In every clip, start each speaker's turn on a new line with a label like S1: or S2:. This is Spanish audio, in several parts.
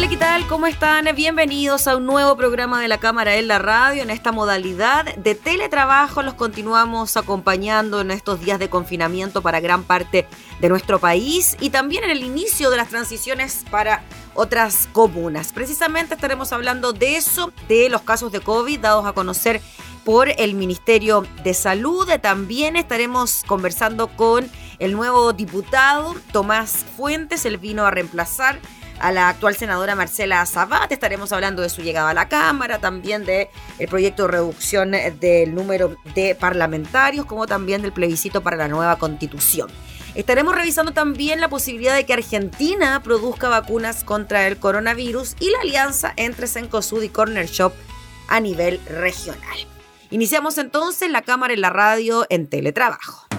S1: Hola, ¿qué tal? ¿Cómo están? Bienvenidos a un nuevo programa de la Cámara en la Radio. En esta modalidad de teletrabajo los continuamos acompañando en estos días de confinamiento para gran parte de nuestro país y también en el inicio de las transiciones para otras comunas. Precisamente estaremos hablando de eso, de los casos de COVID dados a conocer por el Ministerio de Salud. También estaremos conversando con el nuevo diputado Tomás Fuentes. Él vino a reemplazar a la actual senadora Marcela Zabat. Estaremos hablando de su llegada a la Cámara, también del el proyecto de reducción del número de parlamentarios, como también del plebiscito para la nueva constitución. Estaremos revisando también la posibilidad de que Argentina produzca vacunas contra el coronavirus y la alianza entre Cencosud y Corner Shop a nivel regional. Iniciamos entonces la cámara en la radio en teletrabajo.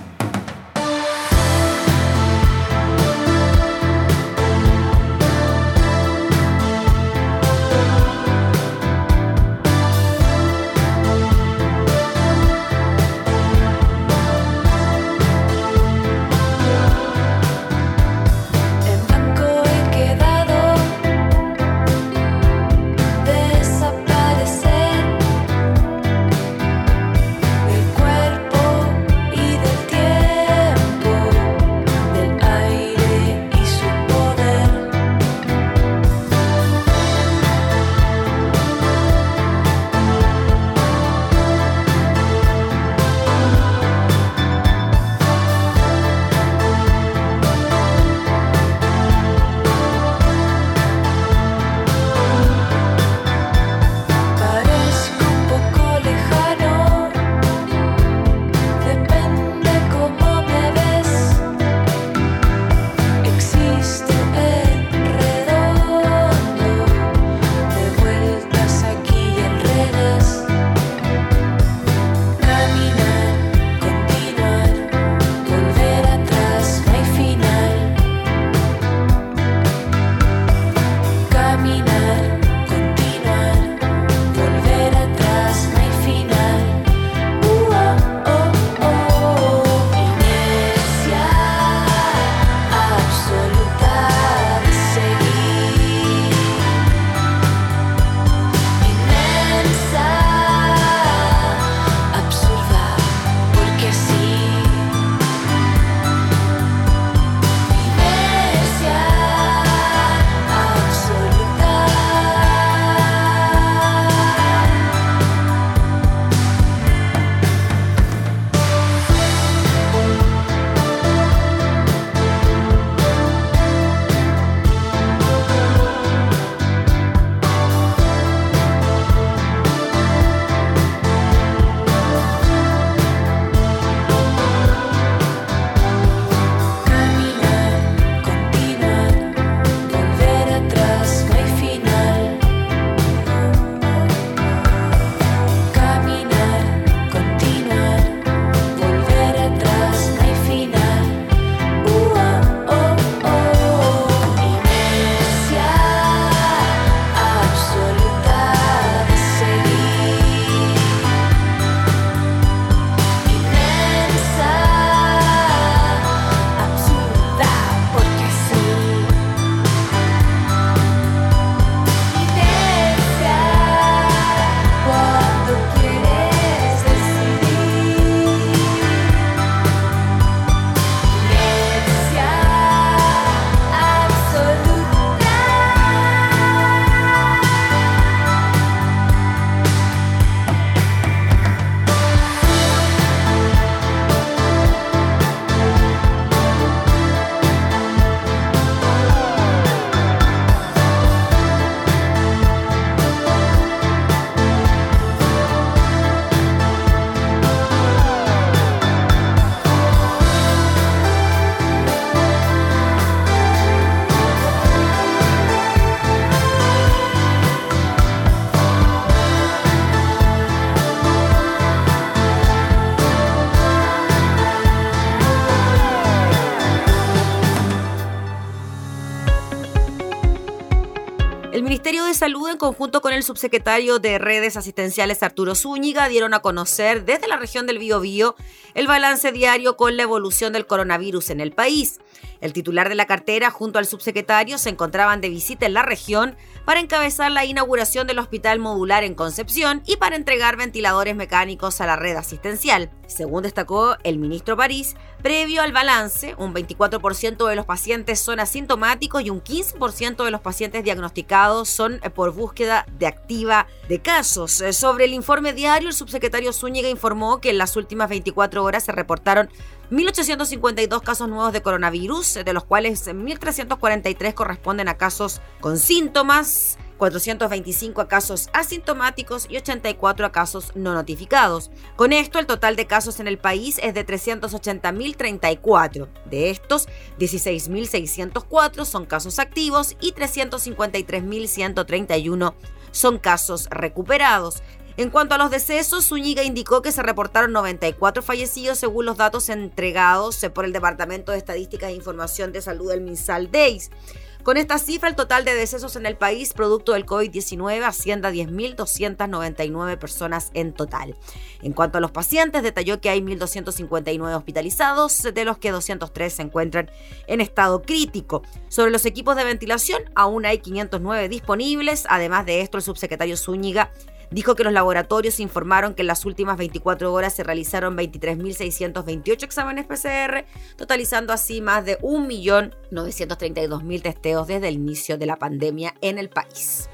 S1: Conjunto con el subsecretario de Redes Asistenciales Arturo Zúñiga, dieron a conocer desde la región del Biobío el balance diario con la evolución del coronavirus en el país. El titular de la cartera junto al subsecretario se encontraban de visita en la región para encabezar la inauguración del hospital modular en Concepción y para entregar ventiladores mecánicos a la red asistencial. Según destacó el ministro París, previo al balance, un 24% de los pacientes son asintomáticos y un 15% de los pacientes diagnosticados son eh, por búsqueda de activa de casos. Eh, sobre el informe diario, el subsecretario Zúñiga informó que en las últimas 24 horas se reportaron 1.852 casos nuevos de coronavirus, de los cuales 1.343 corresponden a casos con síntomas, 425 a casos asintomáticos y 84 a casos no notificados. Con esto, el total de casos en el país es de 380.034. De estos, 16.604 son casos activos y 353.131 son casos recuperados. En cuanto a los decesos, Zúñiga indicó que se reportaron 94 fallecidos según los datos entregados por el Departamento de Estadísticas e Información de Salud del MinSal DEIS. Con esta cifra, el total de decesos en el país producto del COVID-19 asciende a 10.299 personas en total. En cuanto a los pacientes, detalló que hay 1.259 hospitalizados, de los que 203 se encuentran en estado crítico. Sobre los equipos de ventilación, aún hay 509 disponibles. Además de esto, el subsecretario Zúñiga Dijo que los laboratorios informaron que en las últimas 24 horas se realizaron 23.628 exámenes PCR, totalizando así más de 1.932.000 testeos desde el inicio de la pandemia en el país.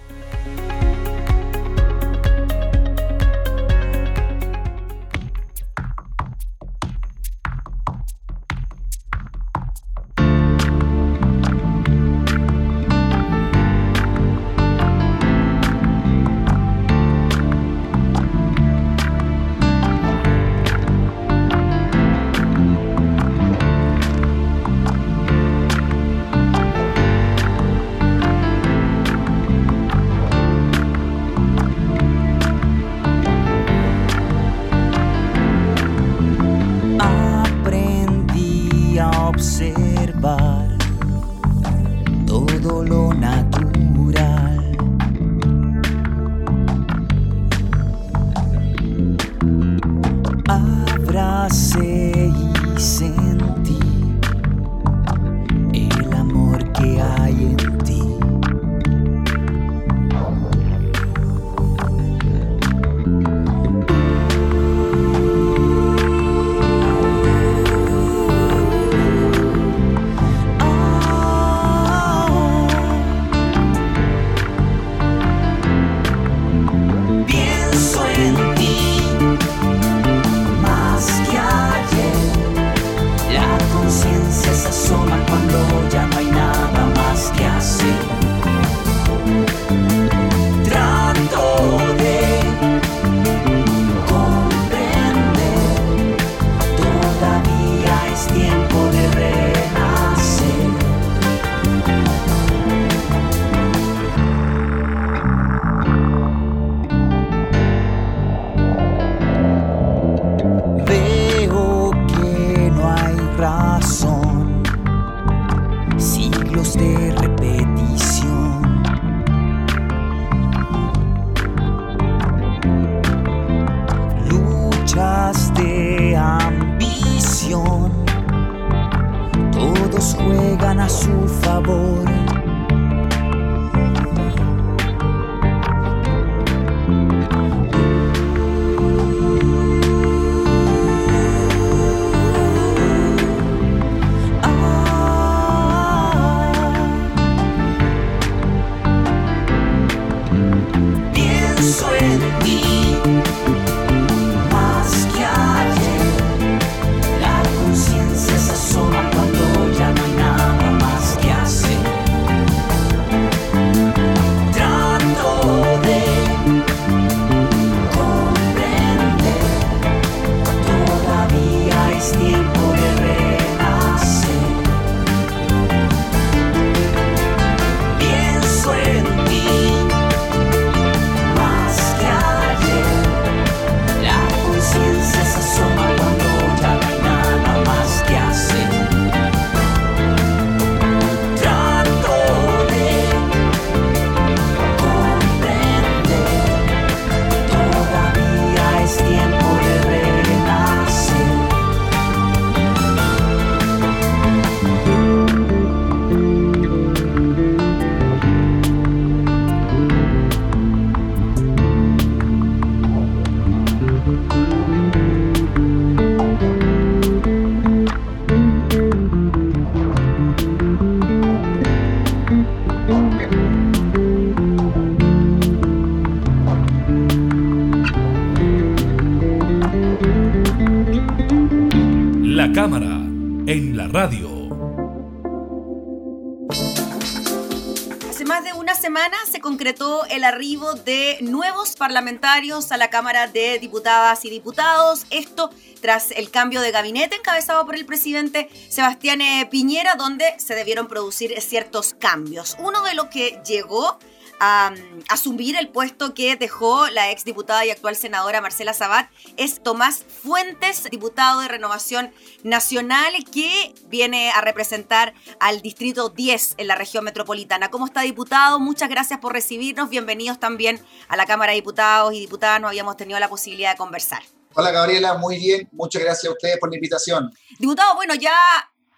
S1: Arribo de nuevos parlamentarios a la Cámara de Diputadas y Diputados. Esto tras el cambio de gabinete encabezado por el presidente Sebastián eh, Piñera, donde se debieron producir ciertos cambios. Uno de los que llegó a, asumir el puesto que dejó la ex diputada y actual senadora Marcela Sabat es Tomás Fuentes, diputado de Renovación Nacional, que viene a representar al Distrito 10 en la región metropolitana. ¿Cómo está, diputado? Muchas gracias por recibirnos. Bienvenidos también a la Cámara de Diputados y Diputadas. No habíamos tenido la posibilidad de conversar.
S2: Hola Gabriela, muy bien. Muchas gracias a ustedes por la invitación.
S1: Diputado, bueno, ya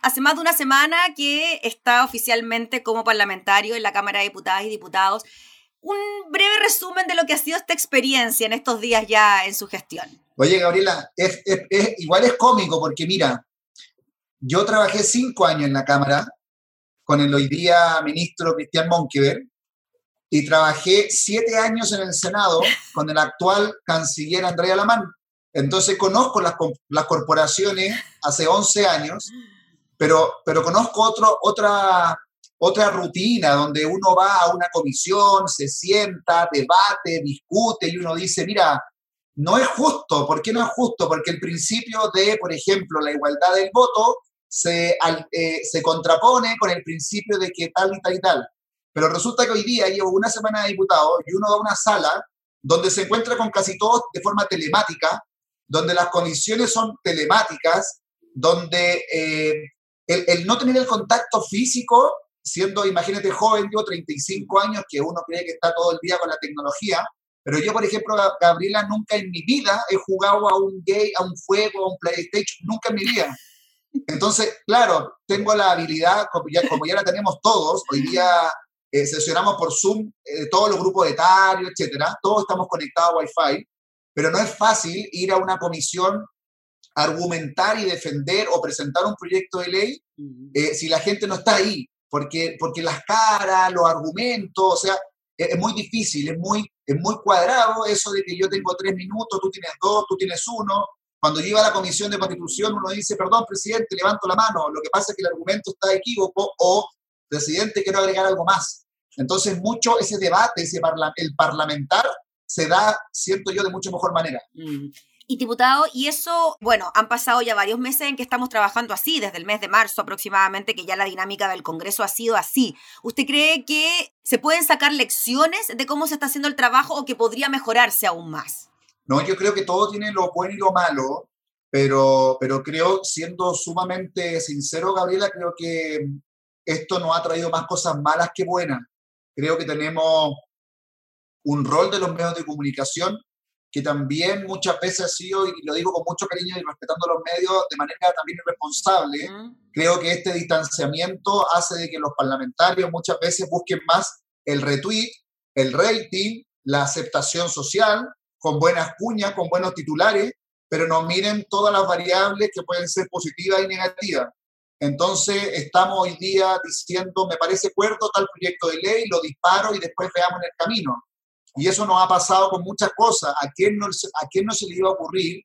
S1: hace más de una semana que está oficialmente como parlamentario en la Cámara de Diputadas y Diputados. Un breve resumen de lo que ha sido esta experiencia en estos días ya en su gestión.
S2: Oye, Gabriela, igual es cómico porque mira, yo trabajé cinco años en la Cámara con el hoy día ministro Cristian Monkever y trabajé siete años en el Senado con el actual canciller Andrea Lamán. Entonces conozco las, las corporaciones hace 11 años pero, pero conozco otro, otra, otra rutina donde uno va a una comisión, se sienta, debate, discute y uno dice, mira, no es justo. ¿Por qué no es justo? Porque el principio de, por ejemplo, la igualdad del voto se, eh, se contrapone con el principio de que tal y tal y tal. Pero resulta que hoy día llevo una semana de diputado y uno va a una sala donde se encuentra con casi todos de forma telemática, donde las comisiones son telemáticas, donde eh, el, no tener el contacto físico, siendo, imagínate, joven, yo 35 años, que uno cree que está todo el día con la tecnología, pero yo, por ejemplo, Gabriela, nunca en mi vida he jugado a un gay, a un fuego, a un PlayStation, nunca en mi vida. Entonces, claro, tengo la habilidad, como ya, la tenemos todos, hoy día eh, sesionamos por Zoom eh, todos los grupos etarios, etcétera, todos estamos conectados a Wi-Fi, pero no es fácil ir a una comisión argumentar y defender o presentar un proyecto de ley eh, si la gente no está ahí, porque, porque las caras, los argumentos, o sea, es, muy difícil, es muy, es muy cuadrado eso de que yo tengo tres minutos, tú tienes dos, tú tienes uno. Cuando llega a la Comisión de Constitución uno dice, perdón, presidente, levanto la mano, lo que pasa es que el argumento está equívoco o, presidente, quiero agregar algo más. Entonces, mucho ese debate, ese el parlamentar, se da, siento yo, de mucho mejor manera.
S1: Y diputado, y eso, bueno, han pasado ya varios meses en que estamos trabajando así, desde el mes de marzo aproximadamente, que ya la dinámica del Congreso ha sido así. ¿Usted cree que se pueden sacar lecciones de cómo se está haciendo el trabajo o que podría mejorarse aún más?
S2: No, yo creo que todo tiene lo bueno y lo malo, pero, pero creo, siendo sumamente sincero, Gabriela, creo que esto nos ha traído más cosas malas que buenas. Creo que tenemos un rol de los medios de comunicación que también muchas veces ha sido, y lo digo con mucho cariño y respetando los medios de manera también irresponsable, creo que este distanciamiento hace de que los parlamentarios muchas veces busquen más el retweet, el rating, la aceptación social, con buenas cuñas, con buenos titulares, pero no miren todas las variables que pueden ser positivas y negativas. Entonces, estamos hoy día diciendo, me parece cuerdo tal proyecto de ley, lo disparo y después veamos en el camino. Y eso nos ha pasado con muchas cosas. ¿A quién no, a quién no se le iba a ocurrir,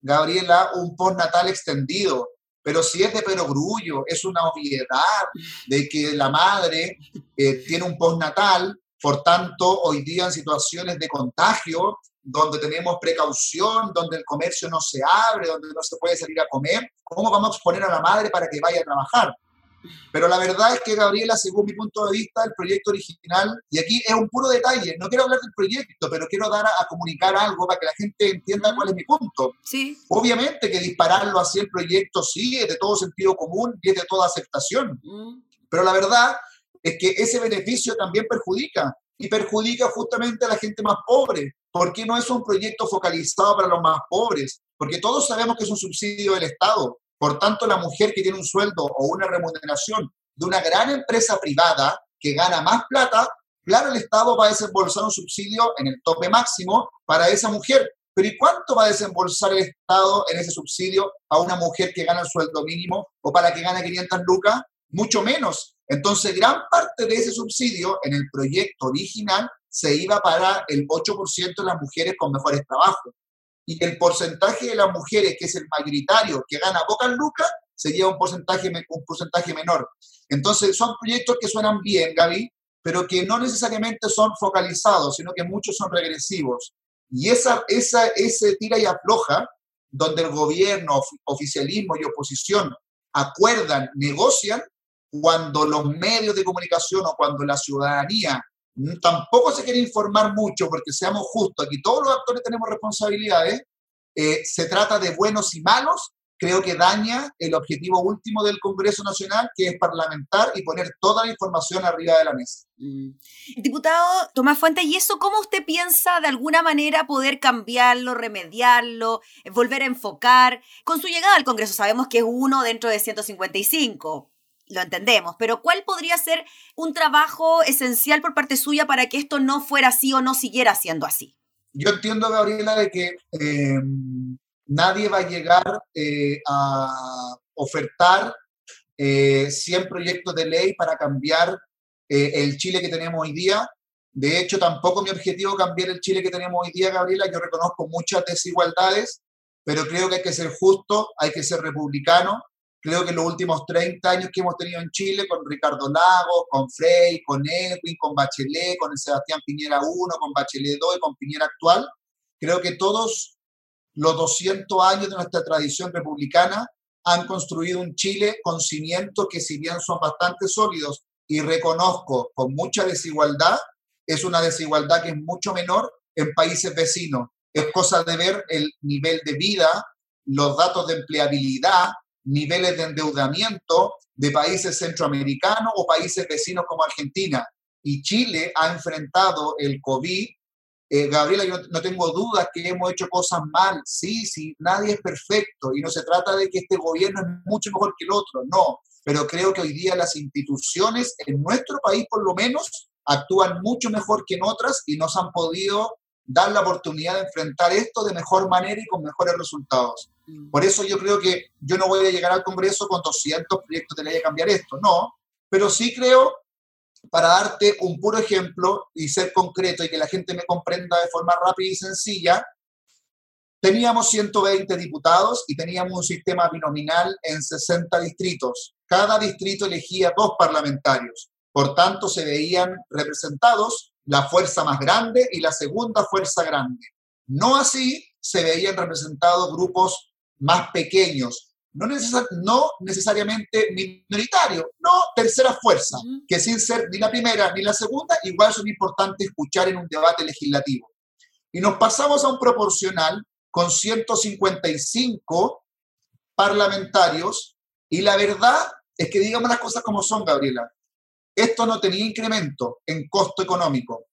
S2: Gabriela, un postnatal extendido? Pero si es de perogrullo, es una obviedad de que la madre eh, tiene un postnatal, por tanto, hoy día en situaciones de contagio, donde tenemos precaución, donde el comercio no se abre, donde no se puede salir a comer, ¿cómo vamos a exponer a la madre para que vaya a trabajar? Pero la verdad es que, Gabriela, según mi punto de vista, el proyecto original, y aquí es un puro detalle, no quiero hablar del proyecto, pero quiero dar a, comunicar algo para que la gente entienda cuál es mi punto.
S1: Sí.
S2: Obviamente que dispararlo así el proyecto sí es de todo sentido común y es de toda aceptación. Mm. Pero la verdad es que ese beneficio también perjudica y perjudica justamente a la gente más pobre. ¿Por qué no es un proyecto focalizado para los más pobres? Porque todos sabemos que es un subsidio del Estado. Por tanto, la mujer que tiene un sueldo o una remuneración de una gran empresa privada que gana más plata, claro, el Estado va a desembolsar un subsidio en el tope máximo para esa mujer. Pero ¿y cuánto va a desembolsar el Estado en ese subsidio a una mujer que gana el sueldo mínimo o para que gane 500 lucas? Mucho menos. Entonces, gran parte de ese subsidio en el proyecto original se iba para el 8% de las mujeres con mejores trabajos y el porcentaje de las mujeres, que es el mayoritario, que gana pocas lucas, se lleva un porcentaje, un porcentaje menor. Entonces, son proyectos que suenan bien, Gaby, pero que no necesariamente son focalizados, sino que muchos son regresivos. Y esa, esa, ese tira y afloja, donde el gobierno, oficialismo y oposición acuerdan, negocian, cuando los medios de comunicación o cuando la ciudadanía tampoco se quiere informar mucho, porque seamos justos, aquí todos los actores tenemos responsabilidades, eh, se trata de buenos y malos, creo que daña el objetivo último del Congreso Nacional, que es parlamentar y poner toda la información arriba de la mesa.
S1: Mm. Diputado Tomás Fuentes, ¿y eso cómo usted piensa de alguna manera poder cambiarlo, remediarlo, volver a enfocar? Con su llegada al Congreso sabemos que es uno dentro de 155 lo entendemos, pero ¿cuál podría ser un trabajo esencial por parte suya para que esto no fuera así o no siguiera siendo así?
S2: Yo entiendo, Gabriela, de que eh, nadie va a llegar eh, a ofertar 100 eh, proyectos de ley para cambiar eh, el Chile que tenemos hoy día. De hecho, tampoco mi objetivo es cambiar el Chile que tenemos hoy día, Gabriela. Yo reconozco muchas desigualdades, pero creo que hay que ser justo, hay que ser republicano. Creo que los últimos 30 años que hemos tenido en Chile, con Ricardo Lago, con Frey, con Edwin, con Bachelet, con el Sebastián Piñera 1, con Bachelet 2 y con Piñera actual, creo que todos los 200 años de nuestra tradición republicana han construido un Chile con cimientos que si bien son bastante sólidos y reconozco con mucha desigualdad, es una desigualdad que es mucho menor en países vecinos. Es cosa de ver el nivel de vida, los datos de empleabilidad, niveles de endeudamiento de países centroamericanos o países vecinos como Argentina. Y Chile ha enfrentado el COVID. Eh, Gabriela, yo no tengo dudas que hemos hecho cosas mal, sí, sí, nadie es perfecto. Y no se trata de que este gobierno es mucho mejor que el otro, no, pero creo que hoy día las instituciones en nuestro país por lo menos actúan mucho mejor que en otras y nos han podido dar la oportunidad de enfrentar esto de mejor manera y con mejores resultados. Mm. Por eso yo creo que yo no voy a llegar al Congreso con 200 proyectos de ley a cambiar esto, no, pero sí creo para darte un puro ejemplo y ser concreto y que la gente me comprenda de forma rápida y sencilla, teníamos 120 diputados y teníamos un sistema binominal en 60 distritos. Cada distrito elegía dos parlamentarios. Por tanto, se veían representados la fuerza más grande y la segunda fuerza grande. No así se veían representados grupos más pequeños, no, no necesariamente minoritario, no tercera fuerza, que sin ser ni la primera ni la segunda, igual son importantes escuchar en un debate legislativo. Y nos pasamos a un proporcional con 155 parlamentarios y la verdad es que digamos las cosas como son, Gabriela. Esto no tenía incremento en costo económico.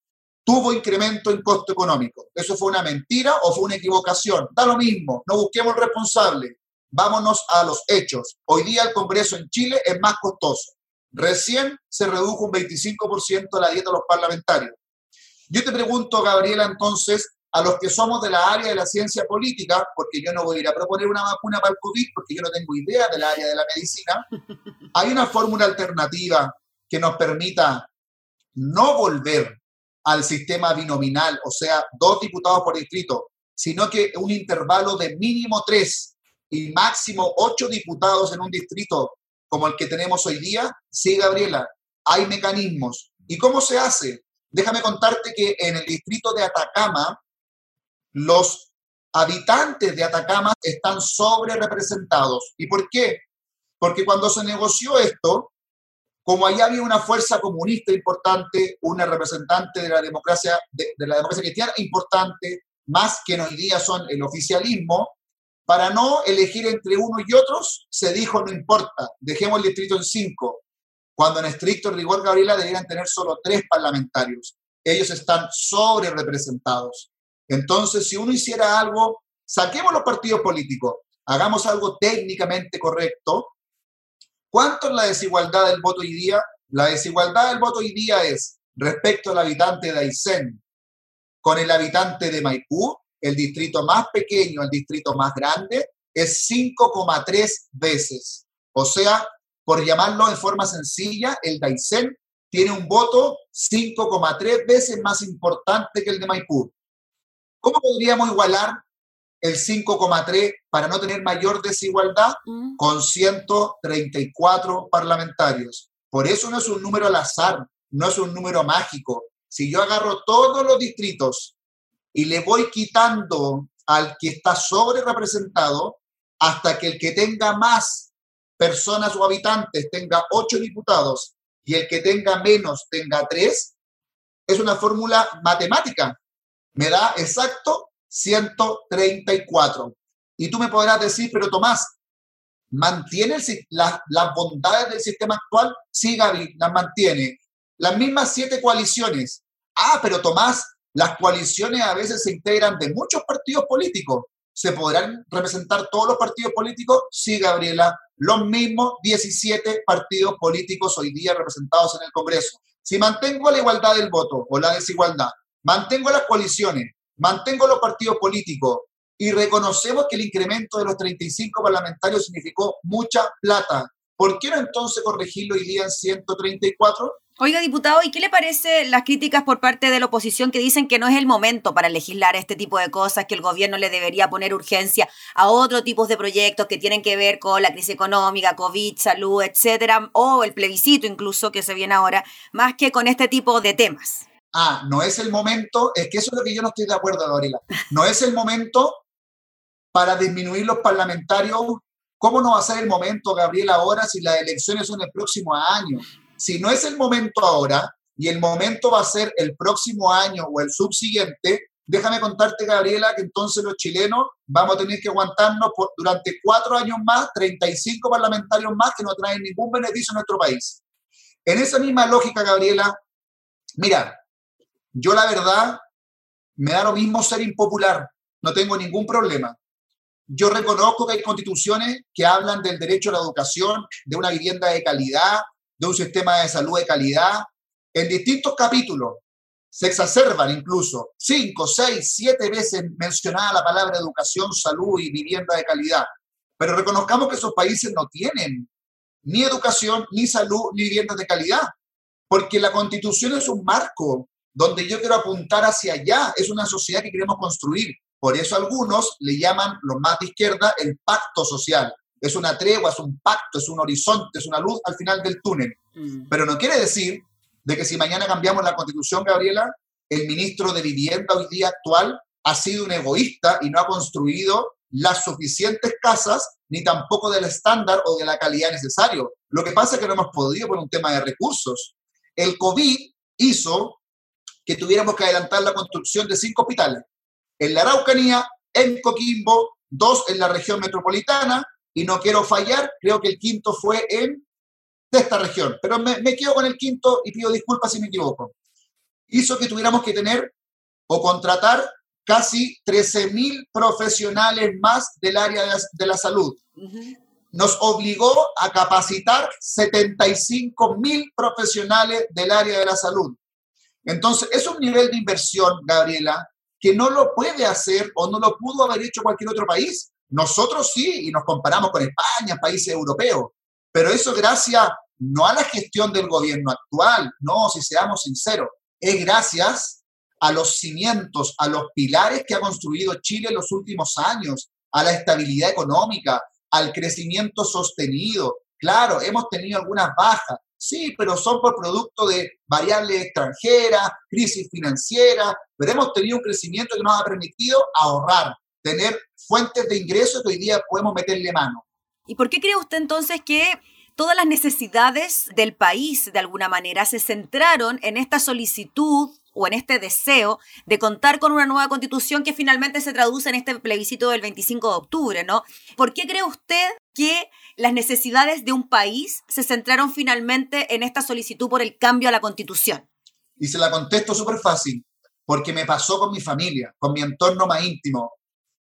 S2: Tuvo incremento en costo económico. ¿Eso fue una mentira o fue una equivocación? Da lo mismo, no busquemos el responsable Vámonos a los hechos. Hoy día el Congreso en Chile es más costoso. Recién se redujo un 25% la dieta de los parlamentarios. Yo te pregunto, Gabriela, entonces, a los que somos de la área de la ciencia política, porque yo no voy a ir a proponer una vacuna para el COVID, porque yo no tengo idea del área de la medicina, hay una fórmula alternativa que nos permita no volver al sistema binominal, o sea, dos diputados por distrito, sino que un intervalo de mínimo tres y máximo ocho diputados en un distrito como el que tenemos hoy día, sí, Gabriela, hay mecanismos. ¿Y cómo se hace? Déjame contarte que en el distrito de Atacama, los habitantes de Atacama están sobre representados. ¿Y por qué? Porque cuando se negoció esto, como allá había una fuerza comunista importante, una representante de la democracia, de, la democracia cristiana importante, más que hoy día son el oficialismo, para no elegir entre uno y otros, se dijo, no importa, dejemos el distrito en cinco, cuando en estricto rigor, Gabriela, deberían tener solo tres parlamentarios. Ellos están sobre representados. Entonces, si uno hiciera algo, saquemos los partidos políticos, hagamos algo técnicamente correcto. ¿Cuánto es la desigualdad del voto hoy día? La desigualdad del voto hoy día es respecto al habitante de Aysén con el habitante de Maipú, el distrito más pequeño el distrito más grande, es 5,3 veces. O sea, por llamarlo de forma sencilla, el Daisen tiene un voto 5,3 veces más importante que el de Maipú. ¿Cómo podríamos igualar el 5,3 para no tener mayor desigualdad mm. con 134 parlamentarios. Por eso no es un número al azar, no es un número mágico. Si yo agarro todos los distritos y le voy quitando al que está sobre representado hasta que el que tenga más personas o habitantes tenga ocho diputados y el que tenga menos tenga tres, es una fórmula matemática. Me da exacto 134. Y tú me podrás decir, pero Tomás, ¿mantiene las bondades del sistema actual? Sí, Gaby, las mantiene. Las mismas siete coaliciones. Ah, pero Tomás, las coaliciones a veces se integran de muchos partidos políticos. ¿Se podrán representar todos los partidos políticos? Sí, Gabriela, los mismos 17 partidos políticos hoy día representados en el Congreso. Si mantengo la igualdad del voto o la desigualdad, mantengo las coaliciones, mantengo los partidos políticos y reconocemos que el incremento de los 35 parlamentarios significó mucha plata, ¿por qué no entonces corregirlo hoy día en 134?
S1: Oiga, diputado, ¿y qué le parece las críticas por parte de la oposición que dicen que no es el momento para legislar este tipo de cosas, que el gobierno le debería poner urgencia a otro tipo de proyectos que tienen que ver con la crisis económica, COVID, salud, etcétera, o el plebiscito incluso que se viene ahora, más que con este tipo de temas?
S2: Ah, no es el momento, es que eso es lo que yo no estoy de acuerdo, Gabriela. No es el momento para disminuir los parlamentarios. ¿Cómo no va a ser el momento, Gabriela, ahora si las elecciones son el próximo año? Si no es el momento ahora y el momento va a ser el próximo año o el subsiguiente, déjame contarte, Gabriela, que entonces los chilenos vamos a tener que aguantarnos durante cuatro años más, 35 parlamentarios más que no traen ningún beneficio a nuestro país. En esa misma lógica, Gabriela, mira, yo la verdad me da lo mismo ser impopular, no tengo ningún problema. Yo reconozco que hay constituciones que hablan del derecho a la educación, de una vivienda de calidad, de un sistema de salud de calidad. En distintos capítulos se exacerban incluso cinco, seis, siete veces mencionada la palabra educación, salud y vivienda de calidad. Pero reconozcamos que esos países no tienen ni educación, ni salud, ni vivienda de calidad, porque la constitución es un marco donde yo quiero apuntar hacia allá, es una sociedad que queremos construir. Por eso algunos le llaman, los más de izquierda, el pacto social es una tregua, es un pacto, es un horizonte, es una luz al final del túnel. Mm. Pero no quiere decir de que si mañana cambiamos la constitución, Gabriela, el ministro de Vivienda hoy día actual ha sido un egoísta y no ha construido las suficientes casas ni tampoco del estándar o de la calidad necesario. Lo que pasa es que no hemos podido por un tema de recursos. El COVID hizo que tuviéramos que adelantar la construcción de cinco hospitales. En la Araucanía, en Coquimbo, dos en la región metropolitana y no quiero fallar, creo que el quinto fue en de esta región, pero me, me quedo con el quinto y pido disculpas si me equivoco. Hizo que tuviéramos que tener o contratar casi 13.000 profesionales más del área de la, salud. Nos obligó a capacitar 75.000 profesionales del área de la salud. Entonces, es un nivel de inversión, Gabriela, que no lo puede hacer o no lo pudo haber hecho cualquier otro país. Nosotros sí, y nos comparamos con España, países europeos, pero eso gracias no a la gestión del gobierno actual, no, si seamos sinceros, es gracias a los cimientos, a los pilares que ha construido Chile en los últimos años, a la estabilidad económica, al crecimiento sostenido. Claro, hemos tenido algunas bajas, sí, pero son por producto de variables extranjeras, crisis financiera, pero hemos tenido un crecimiento que nos ha permitido ahorrar, tener fuentes de ingresos que hoy día podemos meterle mano.
S1: ¿Y por qué cree usted entonces que todas las necesidades del país, de alguna manera, se centraron en esta solicitud o en este deseo de contar con una nueva constitución que finalmente se traduce en este plebiscito del 25 de octubre, ¿no? ¿Por qué cree usted que las necesidades de un país se centraron finalmente en esta solicitud por el cambio a la constitución?
S2: Y se la contesto súper fácil, porque me pasó con mi familia, con mi entorno más íntimo.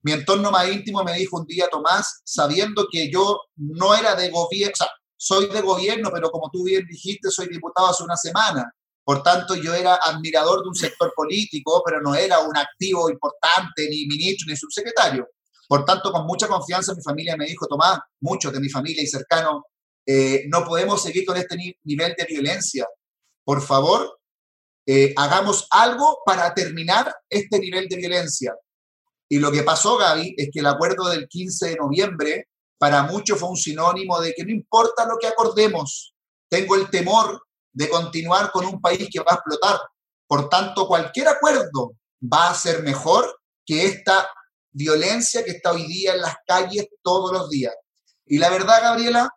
S2: Mi entorno más íntimo me dijo un día, Tomás, sabiendo que yo no era de gobierno, o sea, soy de gobierno, pero como tú bien dijiste, soy diputado hace una semana. Por tanto, yo era admirador de un sector político, pero no era un activo importante, ni ministro, ni subsecretario. Por tanto, con mucha confianza mi familia me dijo, Tomás, muchos de mi familia y cercanos, eh, no podemos seguir con este nivel de violencia. Por favor, eh, hagamos algo para terminar este nivel de violencia. Y lo que pasó, Gaby, es que el acuerdo del 15 de noviembre para muchos fue un sinónimo de que no importa lo que acordemos, tengo el temor de continuar con un país que va a explotar. Por tanto, cualquier acuerdo va a ser mejor que esta violencia que está hoy día en las calles todos los días. Y la verdad, Gabriela,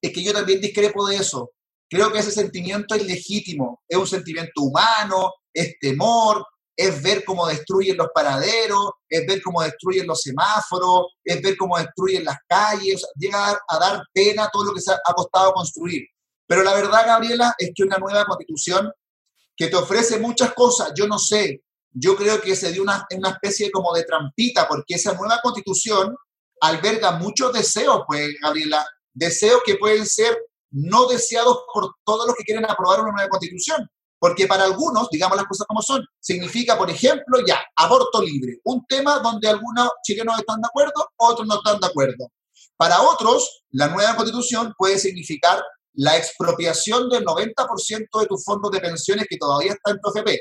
S2: es que yo también discrepo de eso. Creo que ese sentimiento es legítimo, es un sentimiento humano, es temor, es ver cómo destruyen los paraderos, es ver cómo destruyen los semáforos, es ver cómo destruyen las calles, llega a dar pena todo lo que se ha costado construir. Pero la verdad, Gabriela, es que una nueva constitución que te ofrece muchas cosas, yo no sé, yo creo que se dio una, una especie como de trampita, porque esa nueva constitución alberga muchos deseos, pues, Gabriela, deseos que pueden ser no deseados por todos los que quieren aprobar una nueva constitución. Porque para algunos, digamos las cosas como son, significa, por ejemplo, ya, aborto libre, un tema donde algunos chilenos están de acuerdo, otros no están de acuerdo. Para otros, la nueva constitución puede significar la expropiación del 90% de tus fondos de pensiones que todavía están en tu FP.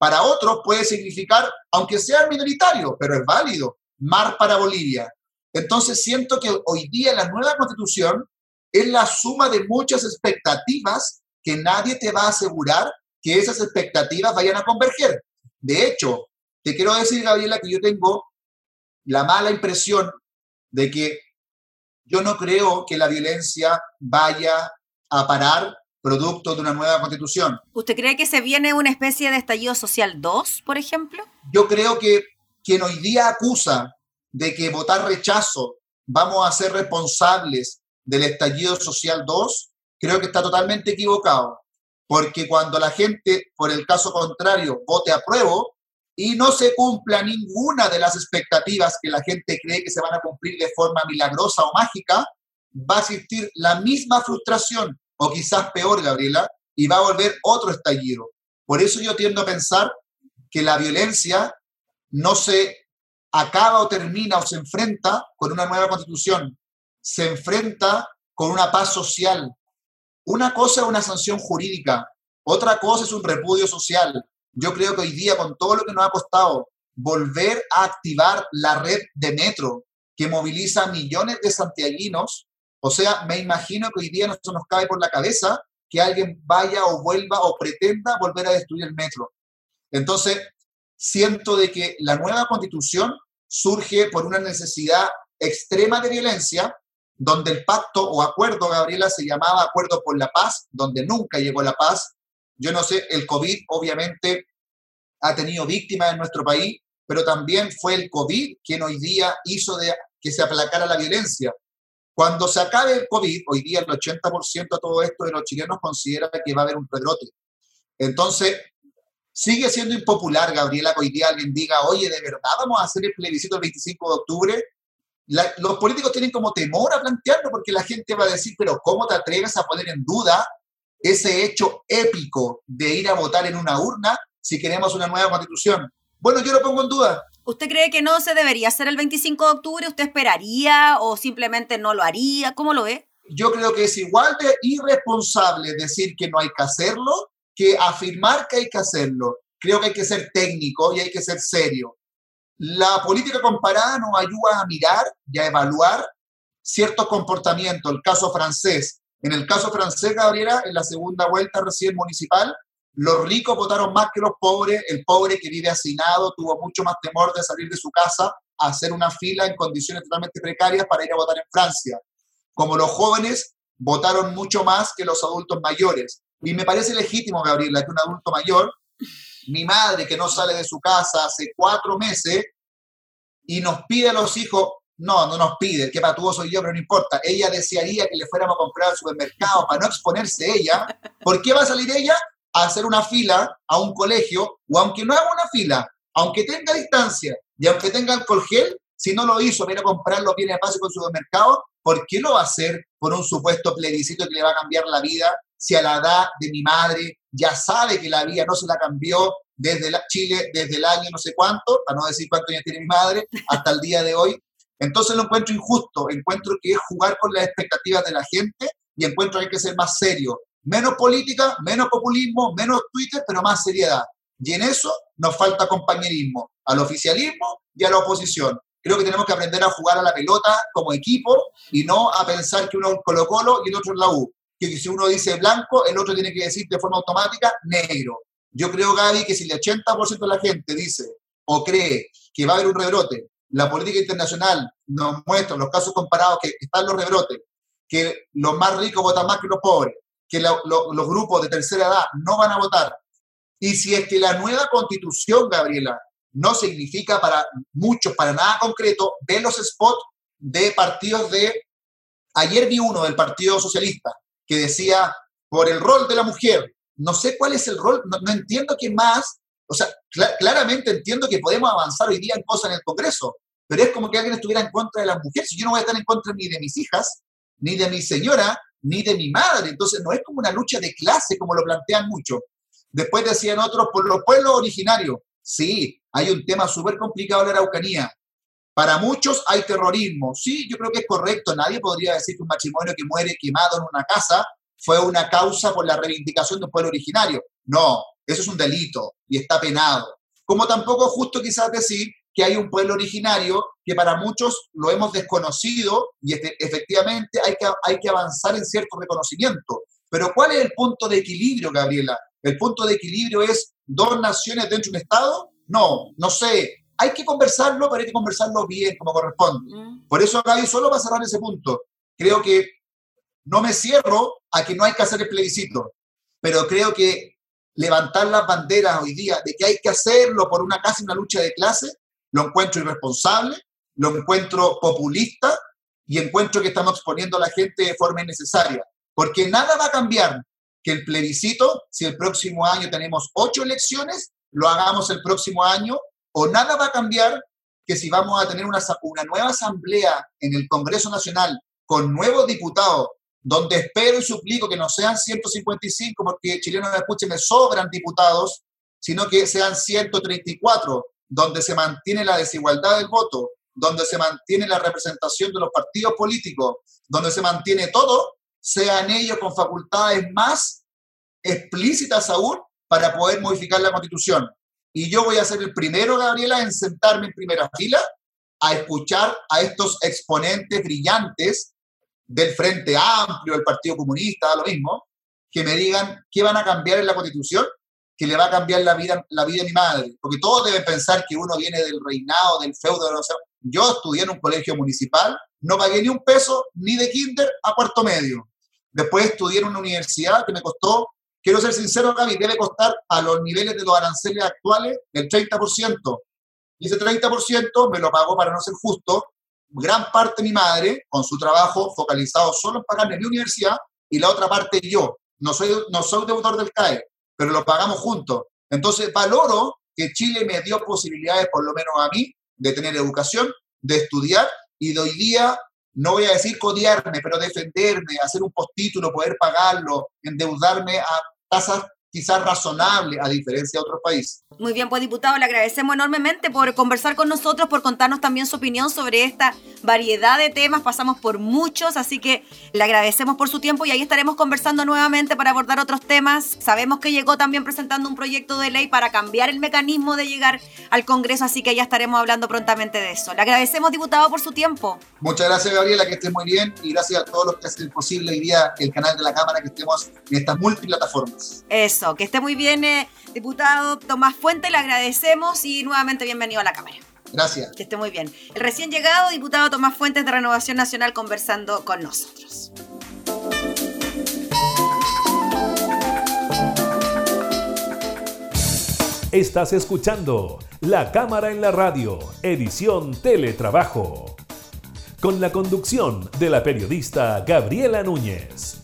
S2: Para otros puede significar, aunque sea minoritario, pero es válido, mar para Bolivia. Entonces siento que hoy día la nueva constitución es la suma de muchas expectativas que nadie te va a asegurar que esas expectativas vayan a converger. De hecho, te quiero decir, Gabriela, que yo tengo la mala impresión de que yo no creo que la violencia vaya a parar producto de una nueva constitución.
S1: ¿Usted cree que se viene una especie de estallido social 2, por ejemplo?
S2: Yo creo que quien hoy día acusa de que votar rechazo vamos a ser responsables del estallido social 2, creo que está totalmente equivocado. Porque cuando la gente, por el caso contrario, vote a y no se cumpla ninguna de las expectativas que la gente cree que se van a cumplir de forma milagrosa o mágica, va a existir la misma frustración, o quizás peor, Gabriela, y va a volver otro estallido. Por eso yo tiendo a pensar que la violencia no se acaba o termina o se enfrenta con una nueva constitución, se enfrenta con una paz social. Una cosa es una sanción jurídica, otra cosa es un repudio social. Yo creo que hoy día, con todo lo que nos ha costado volver a activar la red de metro que moviliza millones de santiaguinos, o sea, me imagino que hoy día no se nos cae por la cabeza que alguien vaya o vuelva o pretenda volver a destruir el metro. Entonces, siento de que la nueva constitución surge por una necesidad extrema de violencia, donde el pacto o acuerdo, Gabriela, se llamaba Acuerdo por la Paz, donde nunca llegó la paz. Yo no sé, el COVID obviamente ha tenido víctimas en nuestro país, pero también fue el COVID quien hoy día hizo de que se aplacara la violencia. Cuando se acabe el COVID, hoy día el 80% de todo esto de los chilenos considera que va a haber un rebrote. Entonces, sigue siendo impopular, Gabriela, que hoy día alguien diga, oye, ¿de verdad vamos a hacer el plebiscito el 25 de octubre? los políticos tienen como temor a plantearlo porque la gente va a decir, pero ¿cómo te atreves a poner en duda ese hecho épico de ir a votar en una urna si queremos una nueva constitución? Bueno, yo lo pongo en duda.
S1: ¿Usted cree que no se debería hacer el 25 de octubre? ¿Usted esperaría o simplemente no lo haría? ¿Cómo lo ve?
S2: Yo creo que es igual de irresponsable decir que no hay que hacerlo que afirmar que hay que hacerlo. Creo que hay que ser técnico y hay que ser serio. La política comparada nos ayuda a mirar y a evaluar ciertos comportamientos. El caso francés. En el caso francés, Gabriela, en la segunda vuelta recién municipal, los ricos votaron más que los pobres, el pobre que vive hacinado tuvo mucho más temor de salir de su casa a hacer una fila en condiciones totalmente precarias para ir a votar en Francia. Como los jóvenes votaron mucho más que los adultos mayores. Y me parece legítimo, Gabriela, que un adulto mayor, mi madre que no sale de su casa hace cuatro meses y nos pide a los hijos, no, no nos pide, qué patudo soy yo, pero no importa. Ella desearía que le fuéramos a comprar al supermercado para no exponerse ella. ¿Por qué va a salir ella? A hacer una fila a un colegio, o aunque no haga una fila, aunque tenga distancia y aunque tenga alcohol gel, si no lo hizo, viene a comprarlo, viene a paso con su supermercado, ¿por qué lo va a hacer por un supuesto plebiscito que le va a cambiar la vida si a la edad de mi madre ya sabe que la vida no se la cambió desde Chile, desde el año no sé cuánto, para no decir cuánto años tiene mi madre, hasta el día de hoy? Entonces lo encuentro injusto, encuentro que es jugar con las expectativas de la gente y encuentro que hay que ser más serio. Menos política, menos populismo, menos Twitter, pero más seriedad. Y en eso nos falta compañerismo al oficialismo y a la oposición. Creo que tenemos que aprender a jugar a la pelota como equipo y no a pensar que uno es un Colo Colo y el otro es la U. Que si uno dice blanco, el otro tiene que decir de forma automática negro. Yo creo, Gaby, que si el 80% de la gente dice o cree que va a haber un rebrote, la política internacional nos muestra los casos comparados que están los rebrotes, que los más ricos votan más que los pobres, que los grupos de tercera edad no van a votar. Y si es que la nueva constitución, Gabriela, no significa para muchos, para nada concreto, ve los spots de partidos de... Ayer vi uno del Partido Socialista que decía, por el rol de la mujer, no sé cuál es el rol, no, entiendo qué más, o sea, claramente entiendo que podemos avanzar hoy día en cosas en el Congreso, pero es como que alguien estuviera en contra de las mujeres, yo no voy a estar en contra ni de mis hijas, ni de mi señora, ni de mi madre, entonces no es como una lucha de clase como lo plantean mucho. Después decían otros, por los pueblos originarios, sí, hay un tema súper complicado en la Araucanía, para muchos hay terrorismo. Sí, yo creo que es correcto. Nadie podría decir que un matrimonio que muere quemado en una casa fue una causa por la reivindicación de un pueblo originario. No, eso es un delito y está penado. Como tampoco es justo quizás decir que hay un pueblo originario que para muchos lo hemos desconocido y este, efectivamente hay que, hay que avanzar en cierto reconocimiento. Pero ¿cuál es el punto de equilibrio, Gabriela? ¿El punto de equilibrio es dos naciones dentro de un Estado? No, no sé. Hay que conversarlo, pero hay que conversarlo bien, como corresponde. Mm. Por eso, Gaby, solo para cerrar ese punto, creo que no me cierro a que no hay que hacer el plebiscito, pero creo que levantar las banderas hoy día de que hay que hacerlo por una casi una lucha de clase, lo encuentro irresponsable, lo encuentro populista y encuentro que estamos exponiendo a la gente de forma innecesaria, porque nada va a cambiar que el plebiscito, si el próximo año tenemos ocho elecciones, lo hagamos el próximo año, o nada va a cambiar que si vamos a tener una, una nueva asamblea en el Congreso Nacional con nuevos diputados donde espero y suplico que no sean 155, porque chilenos escuchen, me sobran diputados, sino que sean 134, donde se mantiene la desigualdad del voto, donde se mantiene la representación de los partidos políticos, donde se mantiene todo, sean ellos con facultades más explícitas aún para poder modificar la constitución. Y yo voy a ser el primero, Gabriela, en sentarme en primera fila a escuchar a estos exponentes brillantes del Frente Amplio, del Partido Comunista, lo mismo, que me digan qué van a cambiar en la Constitución, que le va a cambiar la vida, la vida a mi madre. Porque todos deben pensar que uno viene del reinado, del feudo. De los... Yo estudié en un colegio municipal, no pagué ni un peso, ni de kinder a cuarto medio. Después estudié en una universidad que me costó, quiero ser sincero, Gaby, debe costar a los niveles de los aranceles actuales el 30%. Y ese 30% me lo pagó, para no ser justo, gran parte mi madre, con su trabajo focalizado solo en pagarme mi universidad, y la otra parte yo. No soy, no soy deudor del CAE, pero lo pagamos juntos. Entonces, valoro que Chile me dio posibilidades, por lo menos a mí, de tener educación, de estudiar, y de hoy día, no voy a decir codiarme, pero defenderme, hacer un postítulo, poder pagarlo, endeudarme a tasas quizás razonable a diferencia de otros países.
S1: Muy bien, pues diputado, le agradecemos enormemente por conversar con nosotros, por contarnos también su opinión sobre esta variedad de temas. Pasamos por muchos, así que le agradecemos por su tiempo y ahí estaremos conversando nuevamente para abordar otros temas. Sabemos que llegó también presentando un proyecto de ley para cambiar el mecanismo de llegar al Congreso, así que ya estaremos hablando prontamente de eso. Le agradecemos, diputado, por su tiempo.
S2: Muchas gracias, Gabriela, que esté muy bien y gracias a todos los que hacen posible hoy día el canal de la Cámara que estemos en estas multiplataformas.
S1: Eso que esté muy bien, eh, diputado Tomás Fuente, le agradecemos y nuevamente bienvenido a la Cámara.
S2: Gracias.
S1: Que esté muy bien. El recién llegado, diputado Tomás Fuentes de Renovación Nacional, conversando con nosotros.
S3: Estás escuchando La Cámara en la Radio, edición Teletrabajo, con la conducción de la periodista Gabriela Núñez.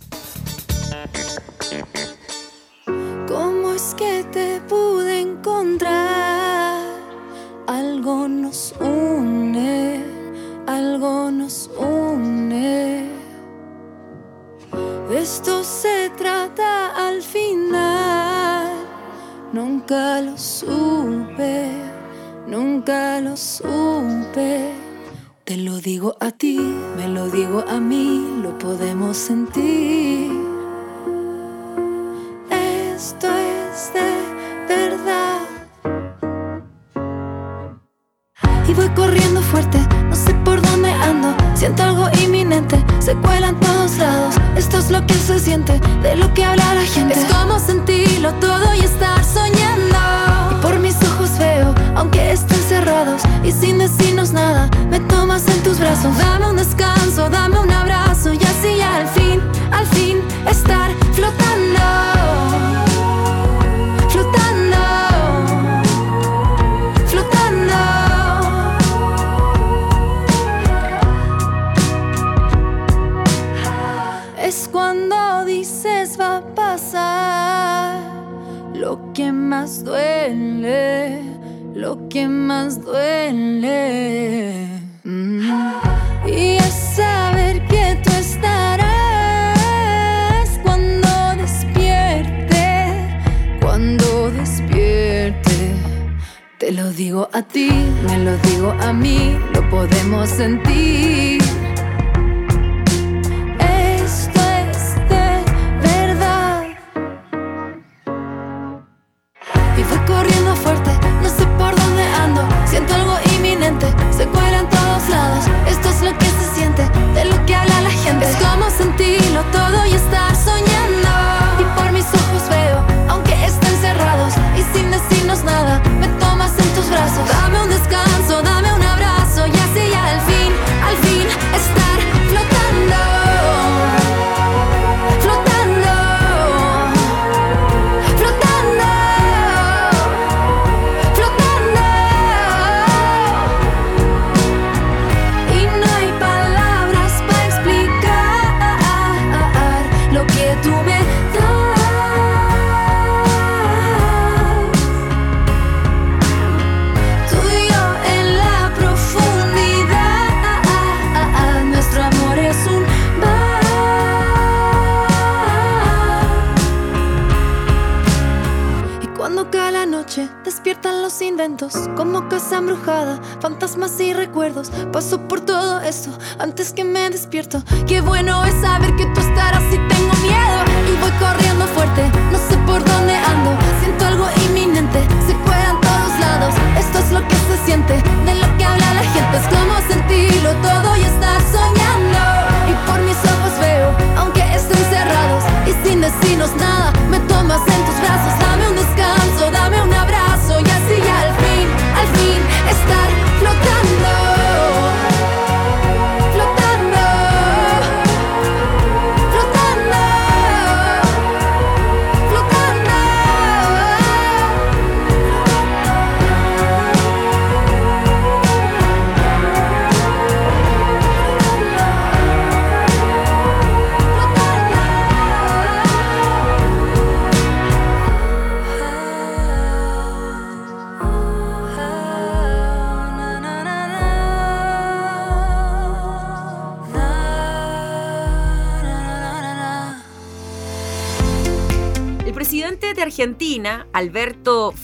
S4: Algo nos une, algo nos une. De esto se trata al final. Nunca lo supe, nunca lo supe. Te lo digo a ti, me lo digo a mí, lo podemos sentir. De lo que habla la gente. Es como sentirlo todo y estar soñando. Y por mis ojos veo, aunque estén cerrados y sin decirnos nada, me tomas en tus brazos. Podemos sentir.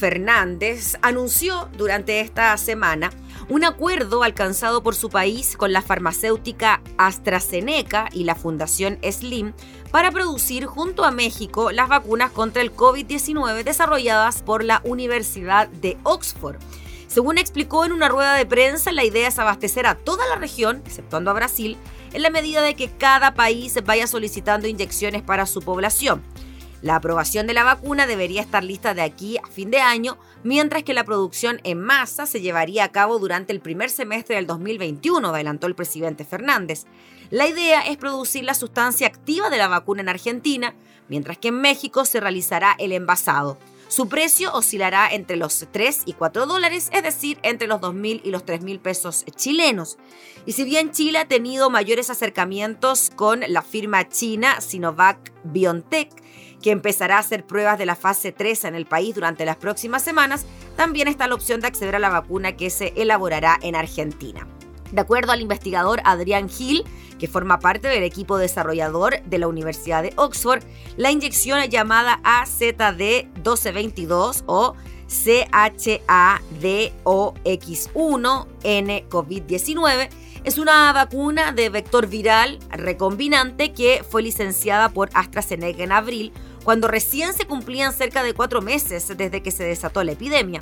S1: Fernández, anunció durante esta semana un acuerdo alcanzado por su país con la farmacéutica AstraZeneca y la Fundación Slim para producir junto a México las vacunas contra el COVID-19 desarrolladas por la Universidad de Oxford. Según explicó en una rueda de prensa, la idea es abastecer a toda la región, exceptuando a Brasil, en la medida de que cada país vaya solicitando inyecciones para su población. La aprobación de la vacuna debería estar lista de aquí a fin de año, mientras que la producción en masa se llevaría a cabo durante el primer semestre del 2021, adelantó el presidente Fernández. La idea es producir la sustancia activa de la vacuna en Argentina, mientras que en México se realizará el envasado. Su precio oscilará entre los 3 y 4 dólares, es decir, entre los 2.000 y los 3.000 pesos chilenos. Y si bien Chile ha tenido mayores acercamientos con la firma china Sinovac BioNTech, que empezará a hacer pruebas de la fase 3 en el país durante las próximas semanas, también está la opción de acceder a la vacuna que se elaborará en Argentina. De acuerdo al investigador Adrián Gil, que forma parte del equipo desarrollador de la Universidad de Oxford, la inyección llamada AZD1222 o CHADOX1 n COVID-19 es una vacuna de vector viral recombinante que fue licenciada por AstraZeneca en abril
S5: cuando recién se cumplían cerca de cuatro meses desde que se desató la epidemia.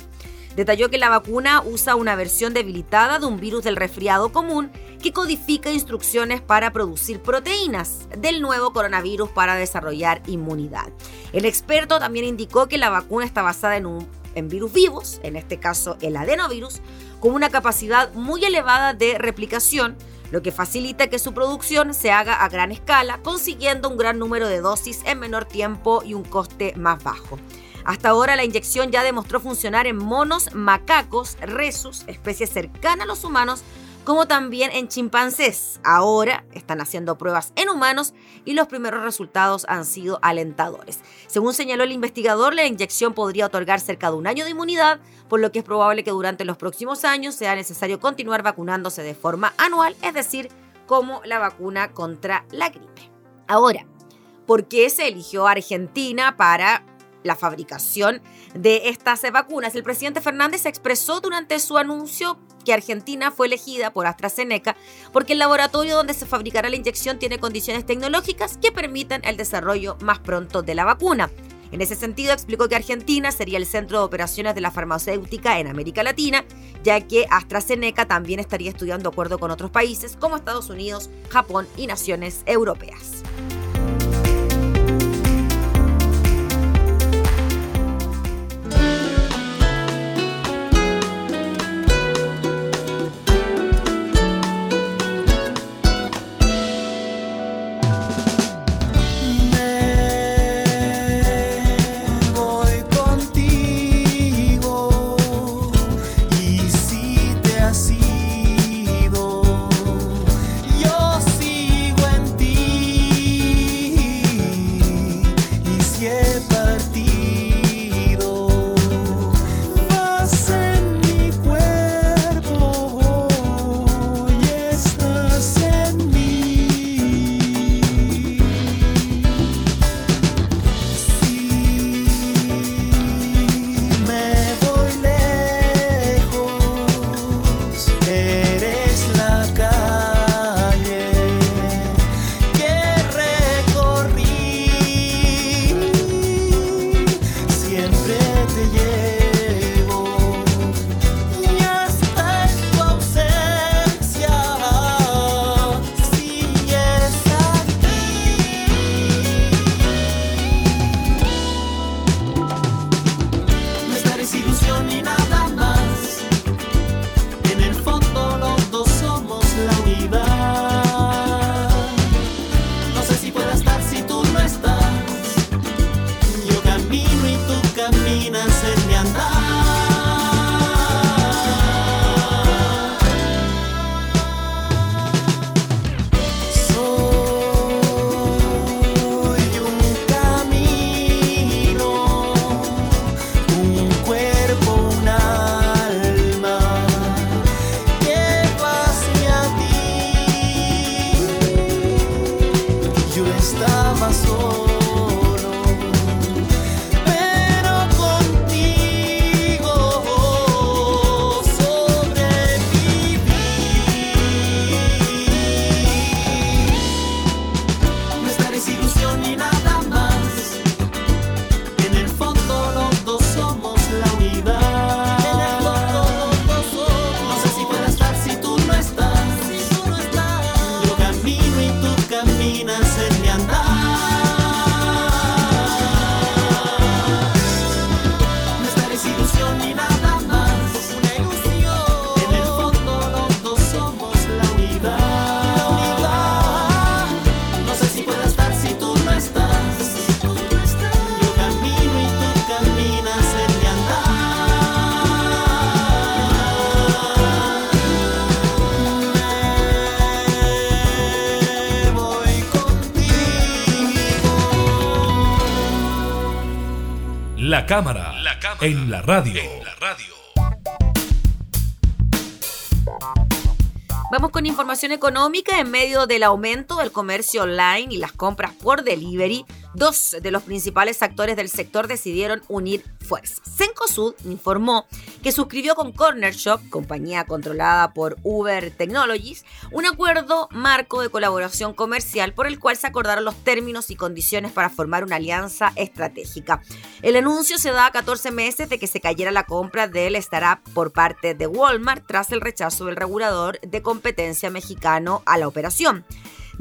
S5: Detalló que la vacuna usa una versión debilitada de un virus del resfriado común que codifica instrucciones para producir proteínas del nuevo coronavirus para desarrollar inmunidad. El experto también indicó que la vacuna está basada en, un, en virus vivos, en este caso el adenovirus, con una capacidad muy elevada de replicación, lo que facilita que su producción se haga a gran escala, consiguiendo un gran número de dosis en menor tiempo y un coste más bajo. Hasta ahora la inyección ya demostró funcionar en monos, macacos, resus, especies cercanas a los humanos, como también en chimpancés. Ahora están haciendo pruebas en humanos y los primeros resultados han sido alentadores. Según señaló el investigador, la inyección podría otorgar cerca de un año de inmunidad, por lo que es probable que durante los próximos años sea necesario continuar vacunándose de forma anual, es decir, como la vacuna contra la gripe. Ahora, ¿por qué se eligió Argentina para la fabricación de estas vacunas. El presidente Fernández expresó durante su anuncio que Argentina fue elegida por AstraZeneca porque el laboratorio donde se fabricará la inyección tiene condiciones tecnológicas que permiten el desarrollo más pronto de la vacuna. En ese sentido, explicó que Argentina sería el centro de operaciones de la farmacéutica en América Latina, ya que AstraZeneca también estaría estudiando acuerdo con otros países como Estados Unidos, Japón y naciones europeas.
S3: Cámara, en, la radio.
S5: Vamos con información económica en medio del aumento del comercio online y las compras por delivery.
S1: Dos de los principales actores del sector decidieron unir fuerzas. Cencosud informó que suscribió con Corner Shop, compañía controlada por Uber Technologies, un acuerdo marco de colaboración comercial por el cual se acordaron los términos y condiciones para formar una alianza estratégica. El anuncio se da a 14 meses de que se cayera la compra del startup por parte de Walmart tras el rechazo del regulador de competencia mexicano a la operación.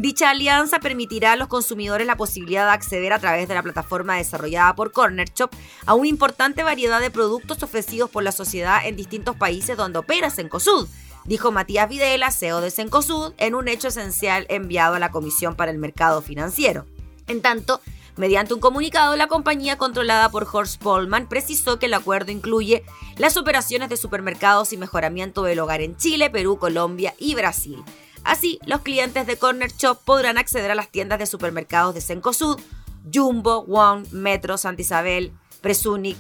S1: Dicha alianza permitirá a los consumidores la posibilidad de acceder a través de la plataforma desarrollada por Corner Shop a una importante variedad de productos ofrecidos por la sociedad en distintos países donde opera Sencosud, dijo Matías Videla, CEO de Sencosud, en un hecho esencial enviado a la Comisión para el Mercado Financiero. En tanto, Mediante un comunicado, la compañía controlada por Horst Polman precisó que el acuerdo incluye las operaciones de supermercados y mejoramiento del hogar en Chile, Perú, Colombia y Brasil. Así, los clientes de Corner Shop podrán acceder a las tiendas de supermercados de Cencosud, Jumbo, Wong, Metro, Santa Isabel, Presunic,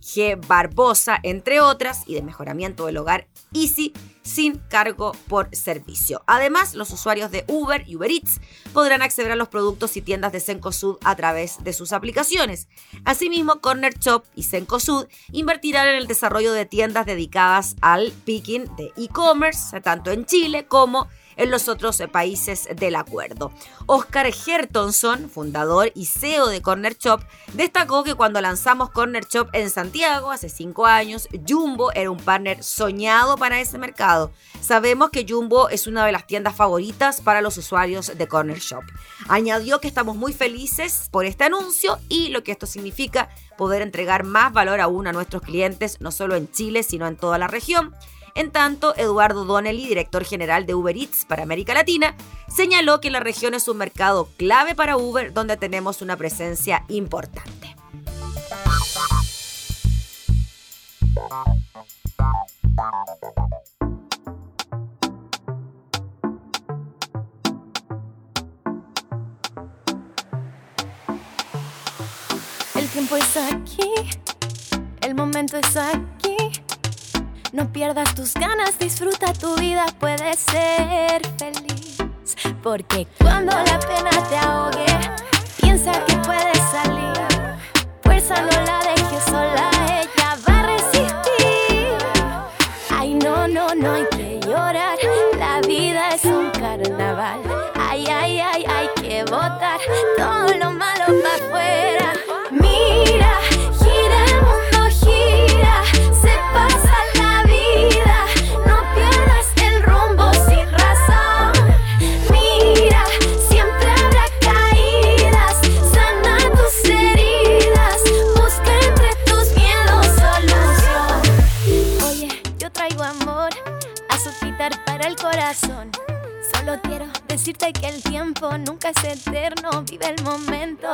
S1: G. Barbosa, entre otras, y de mejoramiento del hogar Easy sin cargo por servicio. Además, los usuarios de Uber y Uber Eats podrán acceder a los productos y tiendas de Cencosud a través de sus aplicaciones. Asimismo, Corner Shop y Cencosud invertirán en el desarrollo de tiendas dedicadas al picking de e-commerce, tanto en Chile como en en los otros países del acuerdo. Oscar Hertonson, fundador y CEO de Corner Shop, destacó que cuando lanzamos Corner Shop en Santiago hace cinco años, Jumbo era un partner soñado para ese mercado. Sabemos que Jumbo es una de las tiendas favoritas para los usuarios de Corner Shop. Añadió que estamos muy felices por este anuncio y lo que esto significa poder entregar más valor aún a nuestros clientes, no solo en Chile, sino en toda la región. En tanto, Eduardo Donnelly, director general de Uber Eats para América Latina, señaló que la región es un mercado clave para Uber donde tenemos una presencia importante.
S6: El tiempo es aquí, el momento es aquí. No pierdas tus ganas, disfruta tu vida, puedes ser feliz. Porque cuando la pena te ahogue, piensa que puedes salir. Fuerza no la dejes sola, ella va a resistir. Ay, no, no, no hay que llorar. La vida es un carnaval. Ay, ay, ay, hay que botar todo lo malo para afuera. Decirte que el tiempo nunca es eterno. Vive el momento.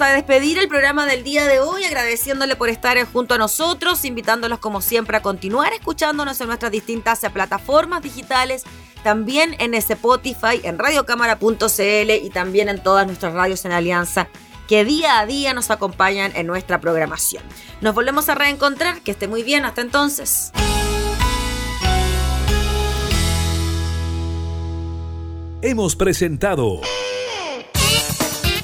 S1: A despedir el programa del día de hoy, agradeciéndole por estar junto a nosotros, invitándolos como siempre a continuar escuchándonos en nuestras distintas plataformas digitales, también en Spotify, en radiocámara.cl y también en todas nuestras radios en Alianza que día a día nos acompañan en nuestra programación. Nos volvemos a reencontrar, que esté muy bien, hasta entonces.
S3: Hemos presentado